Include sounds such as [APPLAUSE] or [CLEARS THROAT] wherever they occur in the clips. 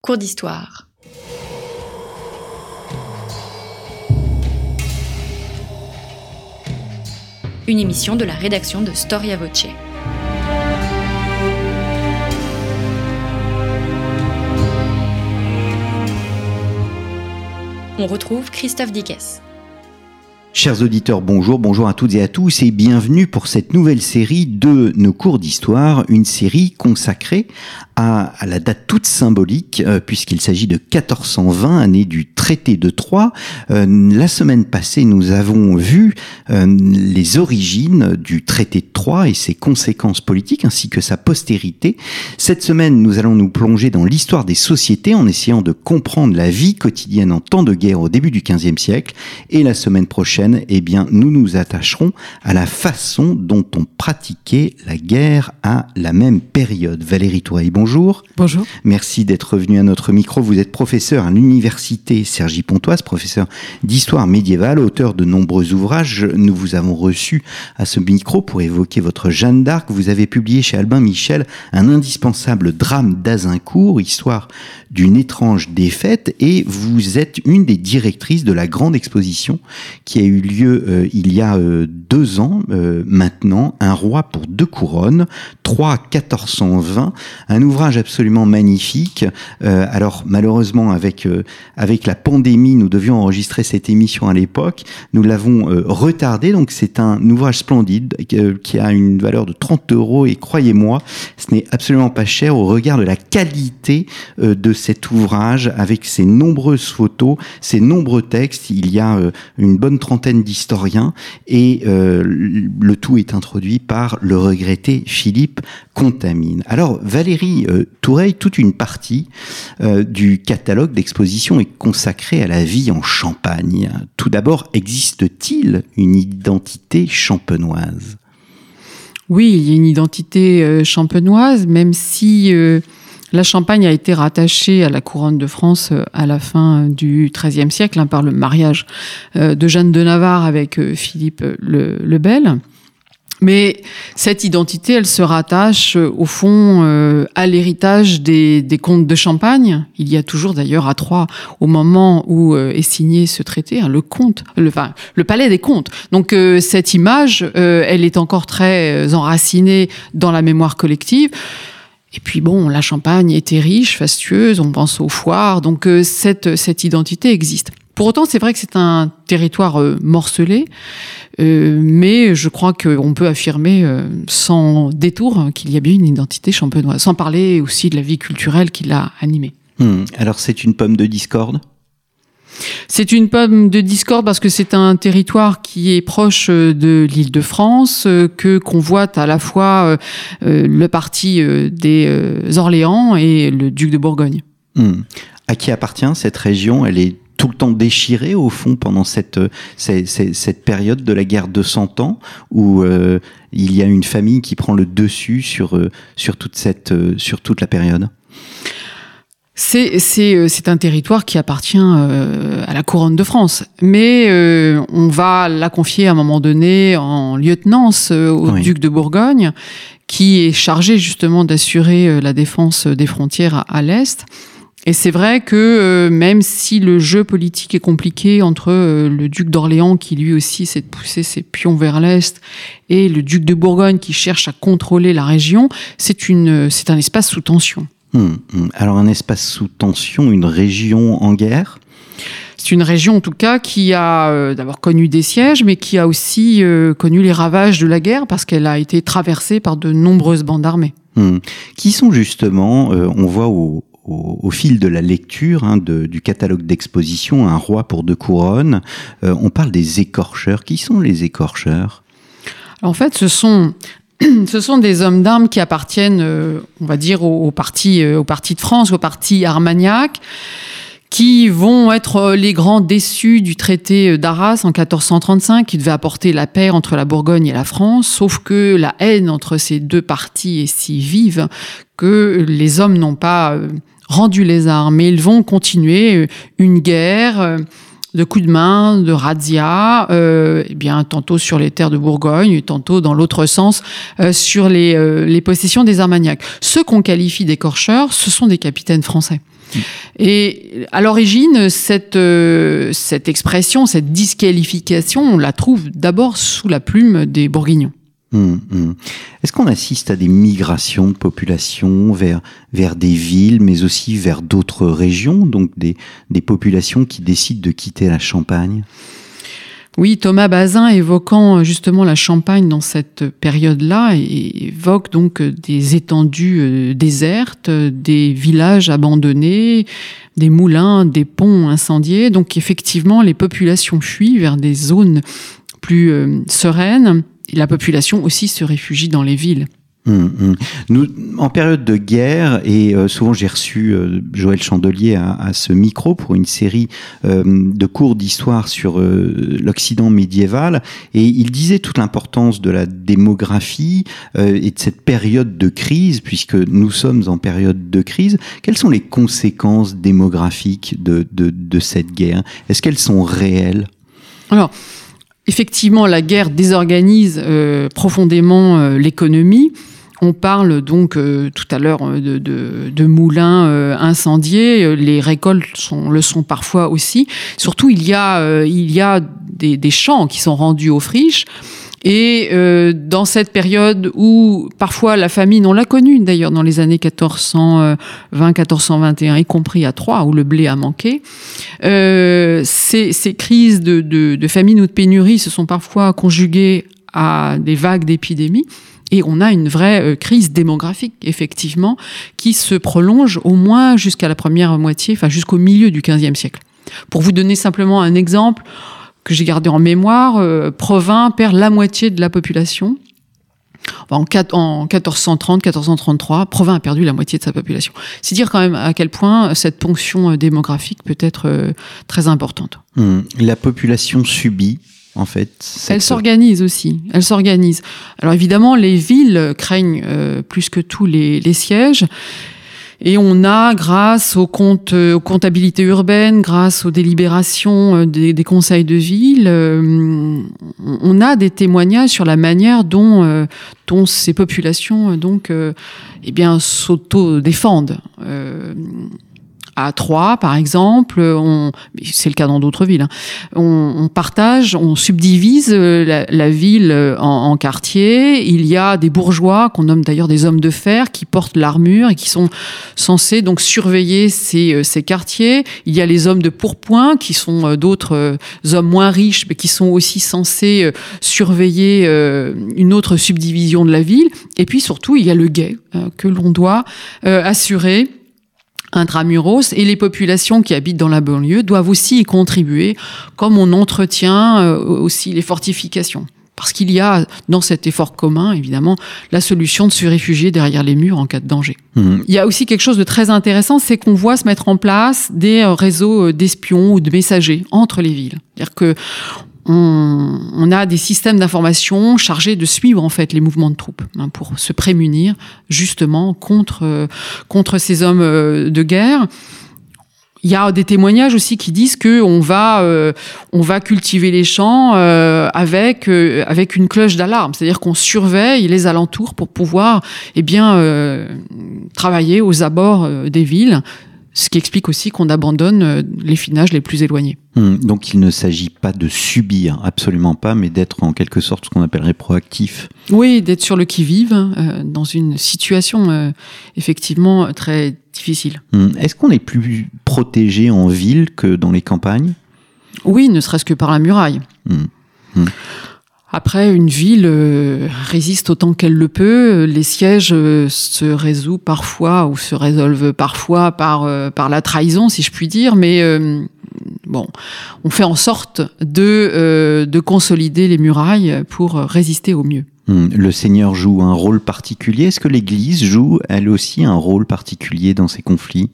Cours d'histoire. Une émission de la rédaction de Storia Voce. On retrouve Christophe Dickès. Chers auditeurs, bonjour, bonjour à toutes et à tous et bienvenue pour cette nouvelle série de nos cours d'histoire, une série consacrée à, la date toute symbolique euh, puisqu'il s'agit de 1420, année du traité de Troyes. Euh, la semaine passée, nous avons vu euh, les origines du traité de Troyes et ses conséquences politiques ainsi que sa postérité. Cette semaine, nous allons nous plonger dans l'histoire des sociétés en essayant de comprendre la vie quotidienne en temps de guerre au début du XVe siècle et la semaine prochaine eh bien, nous nous attacherons à la façon dont on pratiquait la guerre à la même période. Valérie Toureille, bonjour. Bonjour. Merci d'être venu à notre micro. Vous êtes professeur à l'université Sergi Pontoise, professeur d'histoire médiévale, auteur de nombreux ouvrages. Nous vous avons reçu à ce micro pour évoquer votre Jeanne d'Arc. Vous avez publié chez Albin Michel un indispensable drame d'Azincourt, histoire d'une étrange défaite, et vous êtes une des directrices de la grande exposition qui a eu lieu euh, il y a euh, deux ans euh, maintenant, Un roi pour deux couronnes, 3 1420, un ouvrage absolument magnifique. alors malheureusement avec avec la pandémie, nous devions enregistrer cette émission à l'époque, nous l'avons retardé, donc c'est un ouvrage splendide qui a une valeur de 30 euros et croyez-moi, ce n'est absolument pas cher au regard de la qualité de cet ouvrage avec ses nombreuses photos, ses nombreux textes. Il y a une bonne trentaine d'historiens et euh, le tout est introduit par le regretté Philippe Contamine. Alors Valérie euh, Toureille, toute une partie euh, du catalogue d'exposition est consacrée à la vie en Champagne. Tout d'abord, existe-t-il une identité champenoise? Oui, il y a une identité champenoise, même si la Champagne a été rattachée à la couronne de France euh, à la fin du XIIIe siècle hein, par le mariage euh, de Jeanne de Navarre avec euh, Philippe le, Bel. Mais cette identité, elle se rattache au fond à l'héritage des, comtes de Champagne. Il y a toujours d'ailleurs à Troyes, au moment où est signé ce traité, hein, le comte, enfin, le palais des comtes. Donc cette image, elle est encore très enracinée dans la mémoire collective. Et puis bon, la Champagne était riche, fastueuse, on pense aux foires, donc euh, cette, cette identité existe. Pour autant, c'est vrai que c'est un territoire euh, morcelé, euh, mais je crois qu'on peut affirmer sans détour qu'il y a bien une identité champenoise, sans parler aussi de la vie culturelle qui l'a animée. Hmm. Alors c'est une pomme de discorde? C'est une pomme de discorde parce que c'est un territoire qui est proche euh, de l'île de France, euh, que convoite à la fois euh, le parti des Orléans et le duc de Bourgogne. Hmm. À qui appartient cette région? Elle est tout le temps déchirée au fond pendant cette, cette, période de la guerre de Cent Ans où il y a une famille qui prend le dessus sur, sur, toute, cette, sur toute la période? C'est un territoire qui appartient euh, à la couronne de France, mais euh, on va la confier à un moment donné en lieutenance au duc de Bourgogne, qui est chargé justement d'assurer la défense des frontières à, l'est. Et c'est vrai que même si le jeu politique est compliqué entre le duc d'Orléans qui lui aussi s'est poussé ses pions vers l'est et le duc de Bourgogne qui cherche à contrôler la région, c'est une c'est un espace sous tension. Hmm, hmm. Alors un espace sous tension, une région en guerre? C'est une région en tout cas qui a euh, d'abord connu des sièges, mais qui a aussi euh, connu les ravages de la guerre parce qu'elle a été traversée par de nombreuses bandes armées. Hmm. Qui sont justement, euh, on voit au, fil de la lecture hein, du catalogue d'exposition, un roi pour deux couronnes, on parle des écorcheurs. Qui sont les écorcheurs? En fait, ce sont [CLEARS THROAT] ce sont des hommes d'armes qui appartiennent, euh, on va dire, au, parti, euh, au parti de France, au parti armagnac, qui vont être euh, les grands déçus du traité d'Arras en 1435, qui devait apporter la paix entre la Bourgogne et la France, sauf que la haine entre ces deux partis est si vive que les hommes n'ont pas rendu les armes, mais ils vont continuer une guerre de coups de main, de razzia, euh, eh bien tantôt sur les terres de Bourgogne, tantôt dans l'autre sens euh, sur les, euh, les possessions des Armagnacs. Ceux qu'on qualifie d'écorcheurs, ce sont des capitaines français. Et à l'origine, cette, euh, cette expression, cette disqualification, on la trouve d'abord sous la plume des Bourguignons. Hum, hum. Est-ce qu'on assiste à des migrations de population vers, vers des villes, mais aussi vers d'autres régions, donc des, des populations qui décident de quitter la Champagne? Oui, Thomas Bazin, évoquant justement la Champagne dans cette période-là, évoque donc des étendues euh, désertes, des villages abandonnés, des moulins, des ponts incendiés. Donc effectivement, les populations fuient vers des zones plus euh, sereines. La population aussi se réfugie dans les villes. Hum, hum. Nous, en période de guerre, et euh, souvent j'ai reçu euh, Joël Chandelier à, à, ce micro pour une série euh, de cours d'histoire sur l'Occident médiéval, et il disait toute l'importance de la démographie et de cette période de crise, puisque nous sommes en période de crise. Quelles sont les conséquences démographiques de, de, de cette guerre? Est-ce qu'elles sont réelles? Alors, effectivement, la guerre désorganise euh, profondément euh, l'économie. On parle donc euh, tout à l'heure de, moulins incendiés. Les récoltes le sont parfois aussi. Surtout, il y a, des, champs qui sont rendus aux friches. Et euh, dans cette période où parfois la famine, on l'a connue d'ailleurs dans les années 1420-1421, y compris à Troyes où le blé a manqué, euh, ces, ces, crises de, de, de famine ou de pénurie se sont parfois conjuguées à des vagues d'épidémies. Et on a une vraie euh, crise démographique, effectivement, qui se prolonge au moins jusqu'à la première moitié, enfin jusqu'au milieu du XVe siècle. Pour vous donner simplement un exemple que j'ai gardé en mémoire, euh, Provins perd la moitié de la population. En, en 1430-1433, Provins a perdu la moitié de sa population. C'est dire quand même à quel point cette ponction démographique peut être euh, très importante. Mmh. La population subit en fait. Elle s'organise aussi. Elle s'organise. Alors évidemment, les villes craignent euh, plus que tout les, les, sièges. Et on a, grâce aux, comptes, aux comptabilités urbaines, grâce aux délibérations des, des conseils de ville, euh, on a des témoignages sur la manière dont, euh, dont ces populations donc, eh bien, s'auto-défendent à Troyes, par exemple, on, c'est le cas dans d'autres villes, hein, on, partage, on subdivise la, la ville en, en, quartiers. Il y a des bourgeois qu'on nomme d'ailleurs des hommes de fer qui portent l'armure et qui sont censés donc surveiller ces, ces quartiers. Il y a les hommes de pourpoint qui sont d'autres hommes moins riches mais qui sont aussi censés surveiller une autre subdivision de la ville. Et puis surtout, il y a le guet que l'on doit assurer intramuros et les populations qui habitent dans la banlieue doivent aussi y contribuer, comme on entretient euh, aussi les fortifications. Parce qu'il y a dans cet effort commun, évidemment, la solution de se réfugier derrière les murs en cas de danger. Mmh. Il y a aussi quelque chose de très intéressant, c'est qu'on voit se mettre en place des réseaux d'espions ou de messagers entre les villes. C'est-à-dire que on, a des systèmes d'information chargés de suivre en fait les mouvements de troupes hein, pour se prémunir justement contre euh, contre ces hommes euh, de guerre. Il y a des témoignages aussi qui disent que on va euh, on va cultiver les champs avec avec une cloche d'alarme, c'est-à-dire qu'on surveille les alentours pour pouvoir eh bien travailler aux abords des villes ce qui explique aussi qu'on abandonne les finages les plus éloignés. Hum, donc il ne s'agit pas de subir, absolument pas, mais d'être en quelque sorte ce qu'on appellerait proactif. Oui, d'être sur le qui-vive euh, dans une situation euh, effectivement très difficile. Hum, Est-ce qu'on est plus protégé en ville que dans les campagnes? Oui, ne serait-ce que par la muraille. Hum. Après, une ville euh, résiste autant qu'elle le peut. Les sièges euh, se résolvent parfois ou se résolvent parfois par, euh, par la trahison, si je puis dire, mais bon, on fait en sorte de, de consolider les murailles pour résister au mieux. Hum, Le Seigneur joue un rôle particulier. Est-ce que l'Église joue, elle aussi, un rôle particulier dans ces conflits?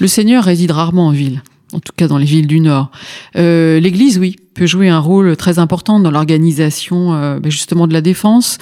Le Seigneur réside rarement en ville. En tout cas dans les villes du Nord. Euh, L'Église, oui, peut jouer un rôle très important dans l'organisation euh, ben, justement de la défense.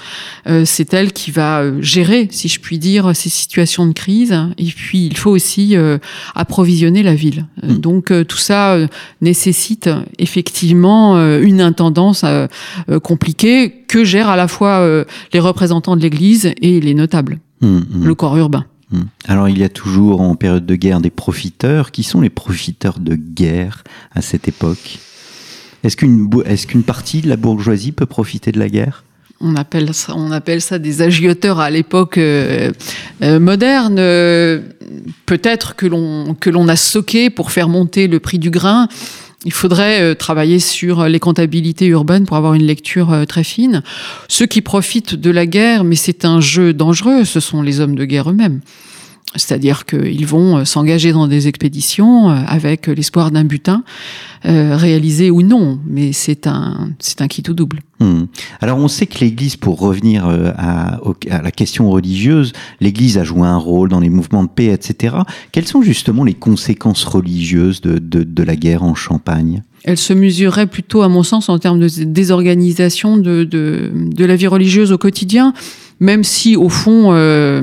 Euh, c'est elle qui va euh, gérer, si je puis dire, ces situations de crise. Et puis, il faut aussi euh, approvisionner la ville. Mm. Donc, euh, tout ça euh, nécessite effectivement euh, une intendance euh, euh, compliquée que gèrent à la fois euh, les représentants de l'Église et les notables, Hum, hum. le corps urbain. Hmm. Alors il y a toujours en période de guerre des profiteurs. Qui sont les profiteurs de guerre à cette époque? Est-ce qu'une qu'une partie de la bourgeoisie peut profiter de la guerre? On appelle ça, on appelle ça des agioteurs à l'époque euh, euh, moderne. Euh, Peut-être que l'on que l'on a stocké pour faire monter le prix du grain. Il faudrait euh, travailler sur les comptabilités urbaines pour avoir une lecture euh, très fine. Ceux qui profitent de la guerre, mais c'est un jeu dangereux, ce sont les hommes de guerre eux-mêmes. C'est-à-dire qu'ils vont euh, s'engager dans des expéditions euh, avec l'espoir d'un butin, euh, réalisé ou non, mais c'est un, c'est un quitte ou double. Hmm. Alors on sait que l'Église, pour revenir à, la question religieuse, l'Église a joué un rôle dans les mouvements de paix, etc. Quelles sont justement les conséquences religieuses de, de, de la guerre en Champagne? Elle se mesurerait plutôt, à mon sens, en termes de désorganisation de, de, de la vie religieuse au quotidien, même si, au fond, euh,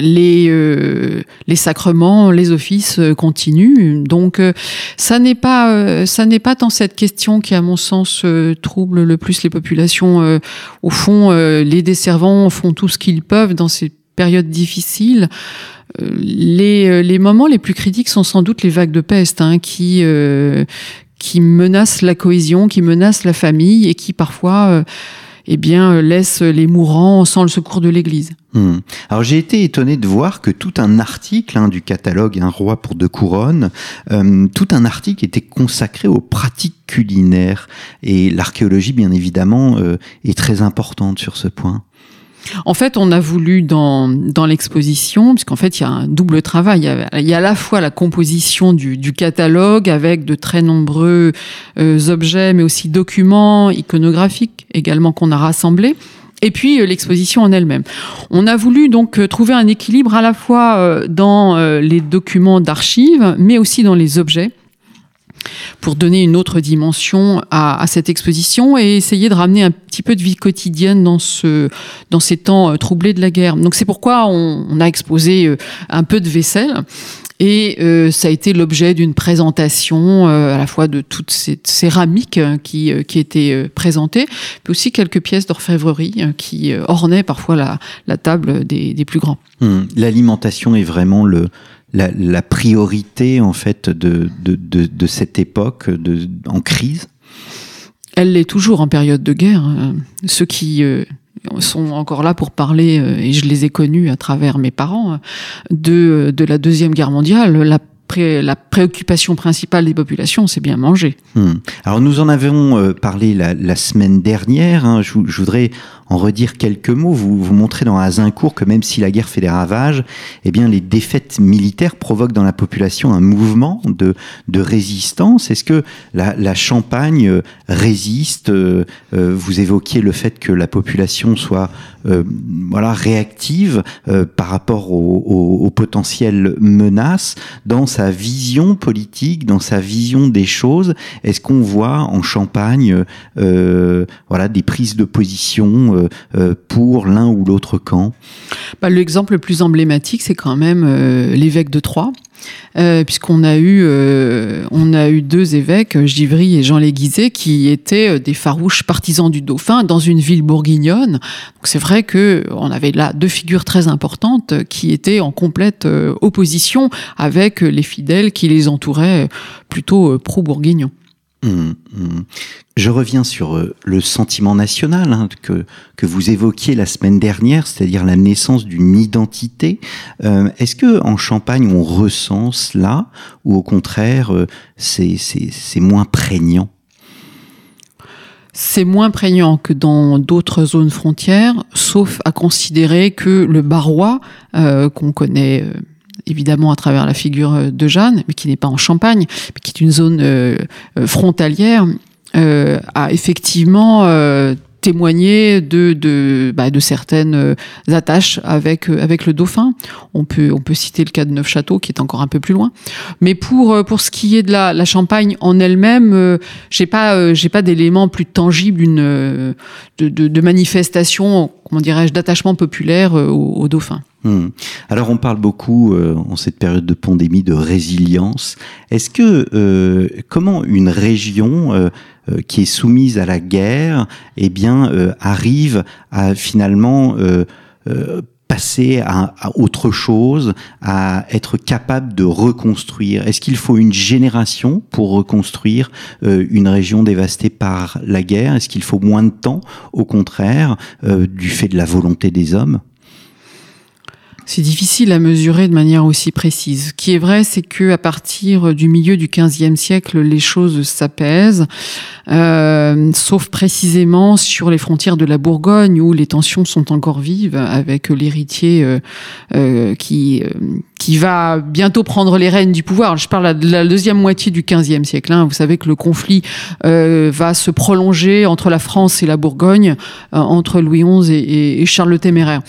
les, euh, les sacrements, les offices euh, continuent. Donc, euh, ça n'est pas, euh, ça n'est pas tant cette question qui, à mon sens, euh, trouble le plus les populations. Au fond, les desservants font tout ce qu'ils peuvent dans ces périodes difficiles. Les, les moments les plus critiques sont sans doute les vagues de peste hein, qui, qui menacent la cohésion, qui menacent la famille et qui parfois eh bien, euh, laissent les mourants sans le secours de l'Église. Hmm. Alors j'ai été étonné de voir que tout un article hein, du catalogue Un roi pour deux couronnes, euh, tout un article était consacré aux pratiques culinaires et l'archéologie bien évidemment euh, est très importante sur ce point. En fait, on a voulu dans, dans l'exposition, puisqu'en fait, il y a un double travail. Il y a, à la fois la composition du, du catalogue avec de très nombreux euh, objets, mais aussi documents iconographiques également qu'on a rassemblés. Et puis euh, l'exposition en elle-même. On a voulu donc euh, trouver un équilibre à la fois euh, dans les documents d'archives, mais aussi dans les objets pour donner une autre dimension à, cette exposition et essayer de ramener un petit peu de vie quotidienne dans ce dans ces temps euh, troublés de la guerre. Donc c'est pourquoi on, a exposé euh, un peu de vaisselle. Et euh, ça a été l'objet d'une présentation à la fois de toute cette céramique euh, qui, qui était présentée, puis aussi quelques pièces d'orfèvrerie euh, qui ornaient parfois la, table des, des, plus grands. Hum, L'alimentation est vraiment le, la, la, priorité en fait de, de, de, de cette époque de, en crise Elle l'est toujours en période de guerre. Hein. Ceux qui euh, sont encore là pour parler, euh, et je les ai connus à travers mes parents, de, de la Deuxième Guerre mondiale. La, la préoccupation principale des populations, c'est bien manger. Hum. Alors nous en avons euh, parlé la, la semaine dernière. Hein. Je, je, voudrais en redire quelques mots. Vous, vous montrez dans Azincourt que même si la guerre fait des ravages, eh bien les défaites militaires provoquent dans la population un mouvement de, de résistance. Est-ce que la, la, Champagne euh, résiste euh, Vous évoquiez le fait que la population soit euh, voilà réactive euh, par rapport aux au, au potentielles menaces dans sa vision politique, dans sa vision des choses. Est-ce qu'on voit en Champagne euh, voilà des prises de position euh, pour l'un ou l'autre camp bah, L'exemple le plus emblématique, c'est quand même euh, l'évêque de Troyes. Euh, puisqu'on a eu euh, a eu deux évêques, Givry et Jean Léguizet, qui étaient des farouches partisans du dauphin dans une ville bourguignonne. Donc c'est vrai que on avait là deux figures très importantes qui étaient en complète euh, opposition avec les fidèles qui les entouraient plutôt euh, pro-bourguignons. Mmh, mmh. Je reviens sur euh, le sentiment national hein, que, vous évoquiez la semaine dernière, c'est-à-dire la naissance d'une identité. Euh, Est-ce que en Champagne on ressent cela ou au contraire euh, c'est moins prégnant? C'est moins prégnant que dans d'autres zones frontières, sauf à considérer que le barois, euh, qu'on connaît évidemment à travers la figure de Jeanne, mais qui n'est pas en Champagne, mais qui est une zone euh, frontalière, euh, a effectivement euh, témoigner de de, bah, de certaines euh, attaches avec euh, avec le dauphin. On peut on peut citer le cas de Neufchâteau qui est encore un peu plus loin. Mais pour euh, pour ce qui est de la, la Champagne en elle-même, j'ai pas j'ai pas d'éléments plus tangibles de, de, de manifestation comment dirais-je d'attachement populaire au, au dauphin. Hmm. Alors on parle beaucoup euh, en cette période de pandémie de résilience. Est-ce que euh, comment une région euh, qui est soumise à la guerre, eh bien arrive à finalement passer à, à, autre chose, à être capable de reconstruire? Est-ce qu'il faut une génération pour reconstruire une région dévastée par la guerre? Est-ce qu'il faut moins de temps, au contraire, du fait de la volonté des hommes? C'est difficile à mesurer de manière aussi précise. Ce qui est vrai, c'est que à partir du milieu du XVe siècle, les choses s'apaisent, euh, sauf précisément sur les frontières de la Bourgogne où les tensions sont encore vives, avec l'héritier euh, euh, qui euh, qui va bientôt prendre les rênes du pouvoir. Je parle de la deuxième moitié du XVe siècle. Hein. Vous savez que le conflit euh, va se prolonger entre la France et la Bourgogne, entre Louis XI et Charles le Téméraire.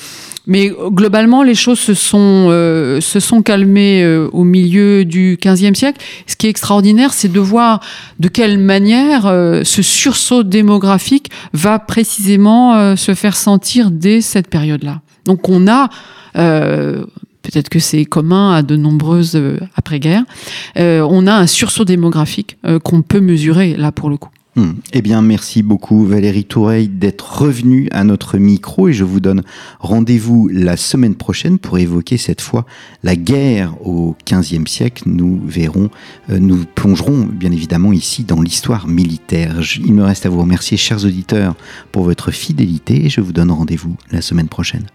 Mais euh, globalement, les choses se sont, euh, se sont calmées euh, au milieu du XVe siècle. Ce qui est extraordinaire, c'est de voir de quelle manière euh, ce sursaut démographique va précisément euh, se faire sentir dès cette période-là. Donc on a, euh, peut-être que c'est commun à de nombreuses après-guerre, on a un sursaut démographique qu'on peut mesurer là pour le coup. Hmm. Eh bien, merci beaucoup Valérie Toureille d'être revenue à notre micro et je vous donne rendez-vous la semaine prochaine pour évoquer cette fois la guerre au XVe siècle. Nous verrons, euh, nous plongerons bien évidemment ici dans l'histoire militaire. Il me reste à vous remercier, chers auditeurs, pour votre fidélité et je vous donne rendez-vous la semaine prochaine.